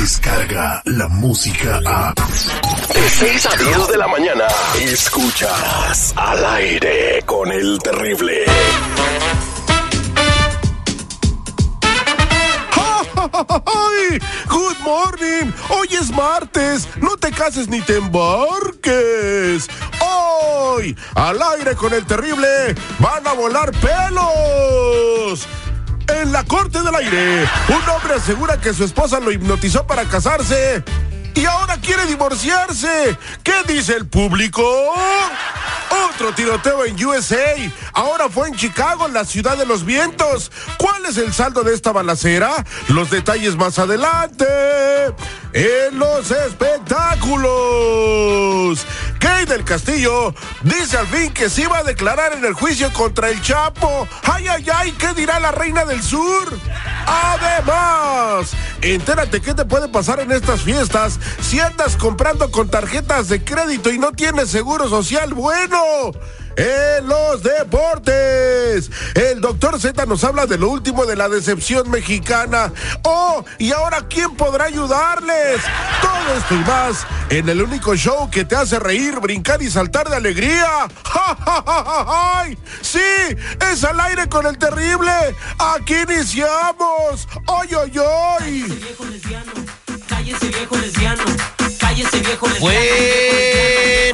llega la música a... De 6 a 10 de la mañana, escuchas al aire con el terrible. Good morning. Hoy es martes. No te cases ni te embarques. Hoy, al aire con el terrible, van a volar pelos. En la corte del aire, un hombre asegura que su esposa lo hipnotizó para casarse y ahora quiere divorciarse. ¿Qué dice el público? Otro tiroteo en USA. Ahora fue en Chicago, la ciudad de los vientos. ¿Cuál es el saldo de esta balacera? Los detalles más adelante. En los espectáculos. Del Castillo dice al fin que se iba a declarar en el juicio contra el Chapo. ¡Ay, ay, ay! ¿Qué dirá la reina del sur? Además, entérate qué te puede pasar en estas fiestas si andas comprando con tarjetas de crédito y no tienes seguro social bueno. En los deportes, el doctor Z nos habla de lo último de la decepción mexicana. Oh, y ahora ¿quién podrá ayudarles? Todo esto y más en el único show que te hace reír, brincar y saltar de alegría. ¡Ja, ja, ja, ja, ja! Sí, es al aire con el terrible. Aquí iniciamos. ¡Oy, oy, oy! viejo lesbiano, cállese viejo lesbiano, cállese viejo lesbiano. Buenos días,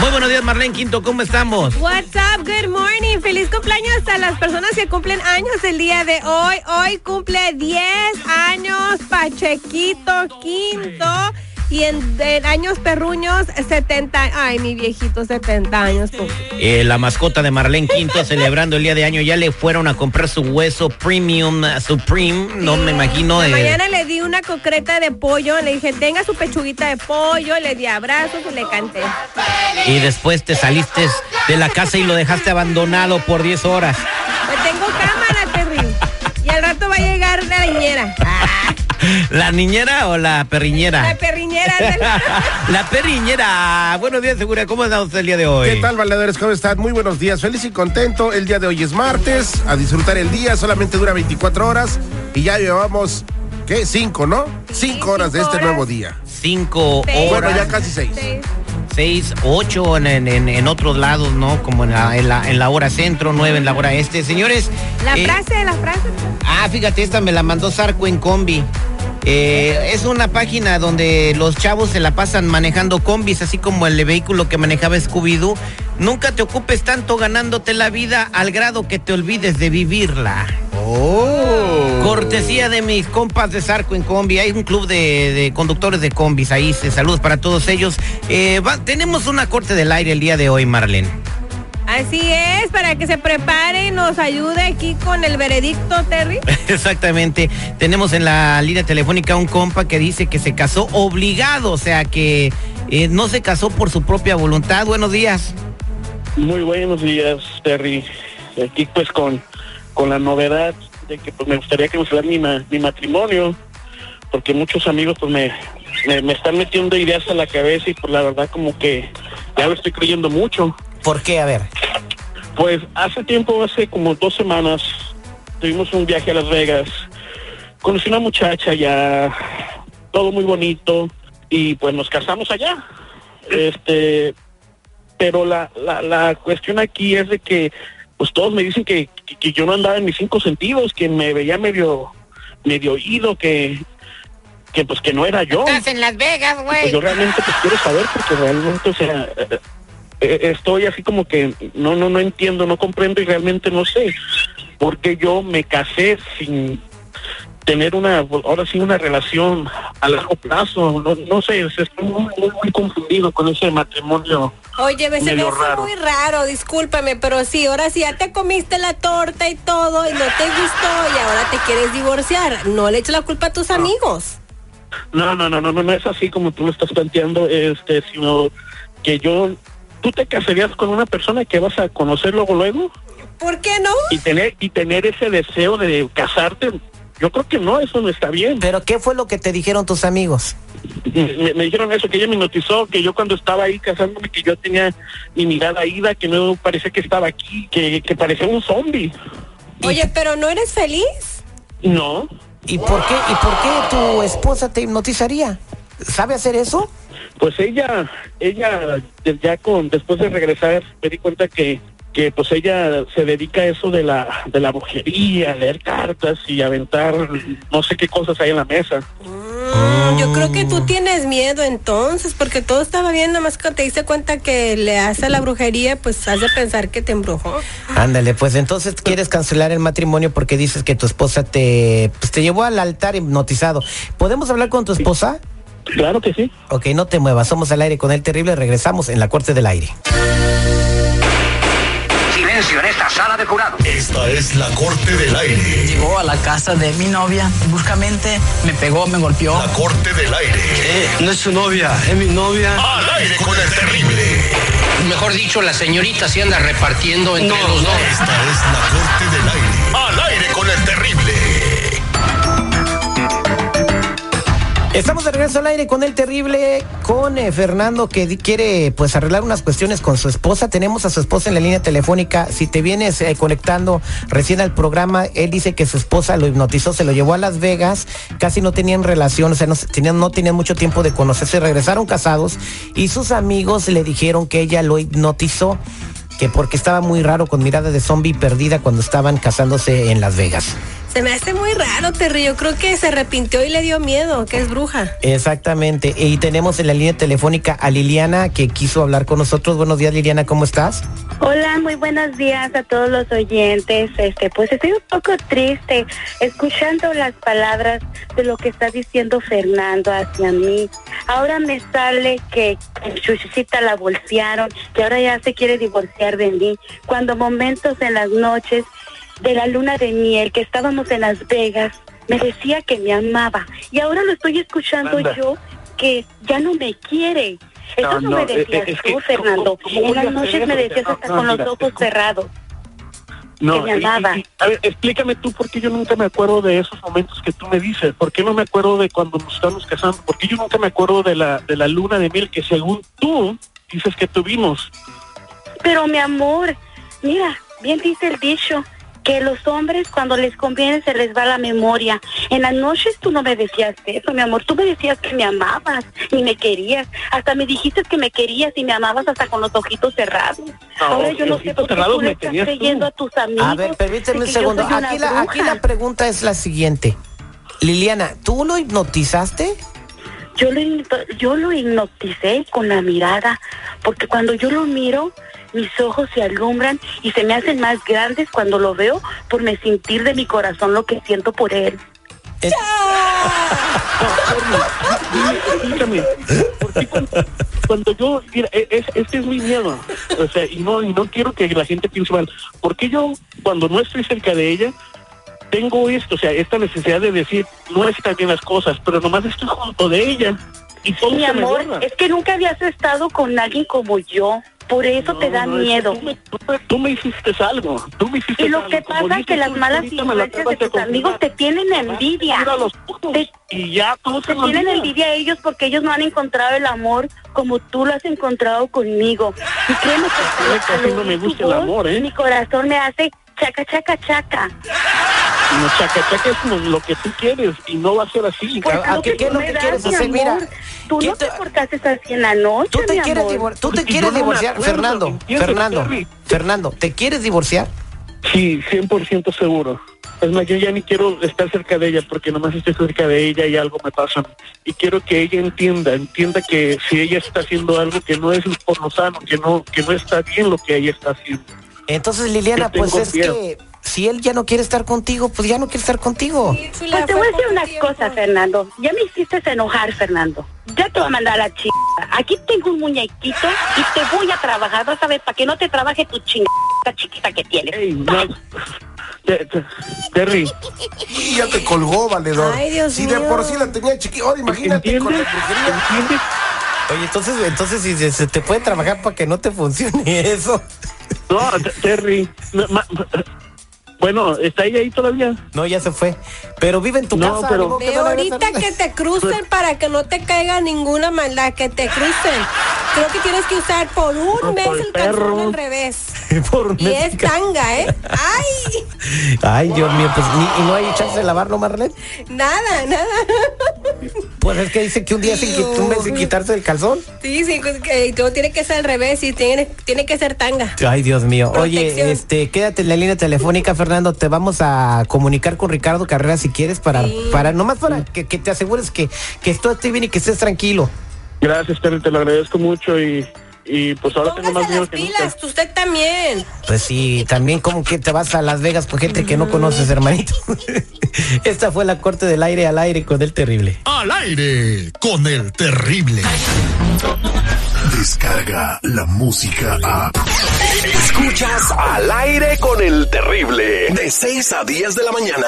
Muy buenos días, Marlene Quinto, ¿cómo estamos? What's up? Good morning. Feliz cumpleaños a las personas que cumplen años el día de hoy. Hoy cumple 10 años Pachequito Quinto. Y en, en años perruños, 70. Ay, mi viejito, 70 años. Eh, la mascota de Marlene Quinto celebrando el día de año. Ya le fueron a comprar su hueso premium uh, supreme. No me imagino. Eh, mañana le di una concreta de pollo. Le dije, tenga su pechuguita de pollo. Le di abrazos y le canté. y después te saliste de la casa y lo dejaste abandonado por 10 horas. Pues tengo cámara, Terry. Y al rato va a llegar la niñera. ¿La niñera o la perriñera? la perriñera. La perriñera. Buenos días, Segura. ¿Cómo está usted el día de hoy? ¿Qué tal, valedores? ¿Cómo están? Muy buenos días. Feliz y contento. El día de hoy es martes. A disfrutar el día. Solamente dura 24 horas. Y ya llevamos, ¿qué? Cinco, ¿no? Cinco horas de este horas. nuevo día. Cinco Seis. Bueno, horas. ya casi seis. Sí. seis, ocho en, en- en- en otros lados, ¿no? Como en la, en, la, en la hora centro, nueve en la hora este. Señores. La eh, frase, la frase. Ah, fíjate, esta me la mandó Sarco en combi. Eh, es una página donde los chavos se la pasan manejando combis, así como el vehículo que manejaba Scooby-Doo. Nunca te ocupes tanto ganándote la vida al grado que te olvides de vivirla. Oh. Cortesía de mis compas de Sarco en combi. Hay un club de, de conductores de combis ahí. se- Saludos para todos ellos. Eh, va- tenemos una corte del aire el día de hoy, Marlene. Así es, para que se prepare y nos ayude aquí con el veredicto, Terry. Exactamente. Tenemos en la línea telefónica un compa que dice que se casó obligado, o sea que eh, no se casó por su propia voluntad. Buenos días. Muy buenos días, Terry. Aquí pues con, con la novedad de que pues me gustaría que me mi, ma- mi matrimonio, porque muchos amigos pues me, me, me están metiendo ideas a la cabeza y pues la verdad como que ya lo estoy creyendo mucho. ¿Por qué? A ver. Pues hace tiempo, hace como dos semanas, tuvimos un viaje a Las Vegas. Conocí una muchacha ya, todo muy bonito, y pues nos casamos allá. Este, pero la, la, la cuestión aquí es de que, pues todos me dicen que, que, que yo no andaba en mis cinco sentidos, que me veía medio, medio oído, que, que pues que no era yo. en Las Vegas, Pues yo realmente pues quiero saber porque realmente, o sea, estoy así como que no, no, no entiendo, no comprendo y realmente no sé por qué yo me casé sin tener una, ahora sí una relación a largo plazo, no, no sé, estoy muy, muy, muy confundido con ese matrimonio. Oye, me se me hace raro. muy raro, discúlpame, pero sí, ahora sí ya te comiste la torta y todo y no te gustó y ahora te quieres divorciar. No le eches la culpa a tus amigos. No, no, no, no, no, no es así como tú lo estás planteando, este, sino que yo ¿tú te casarías con una persona que vas a conocer luego luego? ¿Por qué no? Y tener, y tener ese deseo de casarte, yo creo que no, eso no está bien. Pero ¿qué fue lo que te dijeron tus amigos? Me, me dijeron eso, que ella me notizó, que yo cuando estaba ahí casándome, que yo tenía mi mirada ida, que no parecía que estaba aquí, que, que parecía un zombie. Oye, pero ¿no eres feliz? No, ¿Y por qué, y por qué tu esposa te hipnotizaría? ¿Sabe hacer eso? Pues ella, ella ya con, después de regresar, me di cuenta que que pues ella se dedica a eso de la de la brujería, a leer cartas y aventar no sé qué cosas hay en la mesa. Mm, yo creo que tú tienes miedo entonces, porque todo estaba bien, nada más que te diste cuenta que le hace la brujería, pues has de pensar que te embrujó. Ándale, pues entonces quieres cancelar el matrimonio porque dices que tu esposa te, pues, te llevó al altar hipnotizado. ¿Podemos hablar con tu esposa? Claro que sí. Ok, no te muevas, somos al aire con el terrible, regresamos en la corte del aire. Silencio en esta sala de jurado. Esta es la corte del aire. Llegó a la casa de mi novia bruscamente, me pegó, me golpeó. La corte del aire. no es su novia, es mi novia. Al aire con el terrible. Mejor dicho, la señorita se anda repartiendo entre No, los dos. Esta es la corte del aire. Estamos de regreso al aire con el terrible, con eh, Fernando que quiere pues arreglar unas cuestiones con su esposa. Tenemos a su esposa en la línea telefónica. Si te vienes eh, conectando recién al programa, él dice que su esposa lo hipnotizó, se lo llevó a Las Vegas, casi no tenían relación, o sea, no, tenían, no tenían mucho tiempo de conocerse, regresaron casados y sus amigos le dijeron que ella lo hipnotizó, que porque estaba muy raro con mirada de zombie perdida cuando estaban casándose en Las Vegas. Se me hace muy raro, Terry. Yo creo que se arrepintió y le dio miedo, que es bruja. Exactamente. Y tenemos en la línea telefónica a Liliana que quiso hablar con nosotros. Buenos días, Liliana, ¿cómo estás? Hola, muy buenos días a todos los oyentes. Este, pues estoy un poco triste escuchando las palabras de lo que está diciendo Fernando hacia mí. Ahora me sale que Chuchita la bolsearon, que ahora ya se quiere divorciar de mí. Cuando momentos en las noches de la luna de miel que estábamos en Las Vegas, me decía que me amaba y ahora lo estoy escuchando Anda. yo que ya no me quiere. Eso No, no, no, me eh, decías eh, es tú, que, Fernando. ¿cómo- cómo en las noches me decías hasta no, con los ojos es- cerrados. No, que me amaba. y- a ver, explícame tú por qué yo nunca me acuerdo de esos momentos que tú me dices. ¿Por qué no me acuerdo de cuando nos estamos casando? ¿Por qué yo nunca me acuerdo de la, de la luna de miel que según tú dices que tuvimos? Pero mi amor, mira, bien dice el dicho que los hombres cuando les conviene se les va la memoria. En las noches tú no me decías eso, mi amor. Tú me decías que me amabas y me querías. Hasta me dijiste que me querías y me amabas hasta con los ojitos cerrados. No, Ahora yo no sé por qué tú le estás tú. creyendo a tus amigos. A ver, permíteme un segundo. Aquí la, aquí la pregunta es la siguiente. Liliana, ¿tú lo hipnotizaste? Yo lo, yo lo hipnoticé con la mirada, porque cuando yo lo miro, mis ojos se alumbran y se me hacen más grandes cuando lo veo por me sentir de mi corazón lo que siento por él. Eh, Dime, explícame. ¿Por qué cuando, cuando yo, mira, e- es, este es mi miedo, o sea, y no, y no quiero que la gente piense mal. ¿Por qué yo, cuando no estoy cerca de ella, tengo esto, o sea, esta necesidad de decir, no están bien las cosas, pero nomás estoy junto de ella y todo Mi amor, es que nunca habías estado con alguien como yo, por eso te da No, no, es que miedo. Tú me, tú me- tú me hiciste algo, tú me hiciste Y lo algo. que pasa es que las malas la influencias de tus amigos te tienen envidia. Los Te- y ya Te tienen envidia a ellos porque ellos no han encontrado el amor como tú lo has encontrado conmigo. Y créeme que que así no me gusta el amor, ¿eh? Mi corazón me hace chaca, chaca, chaca. No, chaca, chaca es como lo que tú quieres y no va a ser así. Pues ¿A lo qué- es lo que quieres hacer? Mira. Tú ¿quién no te- te portaste así en la noche, ¿Tú te mi quieres, amor. divor- tú te Porque quieres yo no me divorciar? acuerdo, Fernando, Fernando. Fernando, ¿te quieres divorciar? Sí, 100% seguro. Es más, yo ya ni quiero estar cerca de ella porque nomás estoy cerca de ella y algo me pasa. Y quiero que ella entienda, entienda que si ella está haciendo algo que no es por lo sano, que no, que no está bien lo que ella está haciendo. Entonces, Liliana, pues es miedo. que si él ya no quiere estar contigo, pues ya no quiere estar contigo. Chula, Pues te voy a decir una tiempo. cosa, Fernando. Ya me hiciste enojar, Fernando. Ya te voy a mandar a la chica. Aquí tengo un muñequito y te voy a trabajar. Vas a ver, para que no te trabaje tu chingada chiquita que tienes. Ey, no. Te- te- Terry, Y ya te colgó, valedor. Ay, Dios si de mío. por sí la tenía chiquita, ahora imagínate con la brujería. ¿Entiendes? Oye, entonces, entonces si se, se te puede trabajar para que no te funcione eso. No, Terry. Bueno, ¿está ella ahí todavía? No, ya se fue. Pero vive en tu No, casa. pero- la ahorita que te crucen para que no te caiga ninguna maldad, que te crucen. Creo que tienes que usar por un mes el el calzón al revés. Por un Y mes. es tanga, ¿eh? ¡Ay! Ay, Dios mío, pues y no hay chance de lavarlo, Marlene. Nada, nada. Pues es que dice que un día sin, qui- un mes sin quitarse el calzón. Sí, sí, que todo tiene que ser al revés y tiene, tiene que ser tanga. Ay, Dios mío. Protección. Oye, este, quédate en la línea telefónica, Fernando. Te vamos a comunicar con Ricardo Carrera si quieres para, Sí. para nomás para que, que te asegures que, que todo esté bien y que estés tranquilo. Gracias, Terry, te lo agradezco mucho y, y pues ahora tengo más dinero las que pilas, nunca. usted también. Pues sí, también como que te vas a Las Vegas con gente que no conoces, hermanito. Esta fue la corte del aire al aire con el terrible. Al aire con el terrible. Descarga la música a. Escuchas al aire con el terrible. De 6 a 10 de la mañana.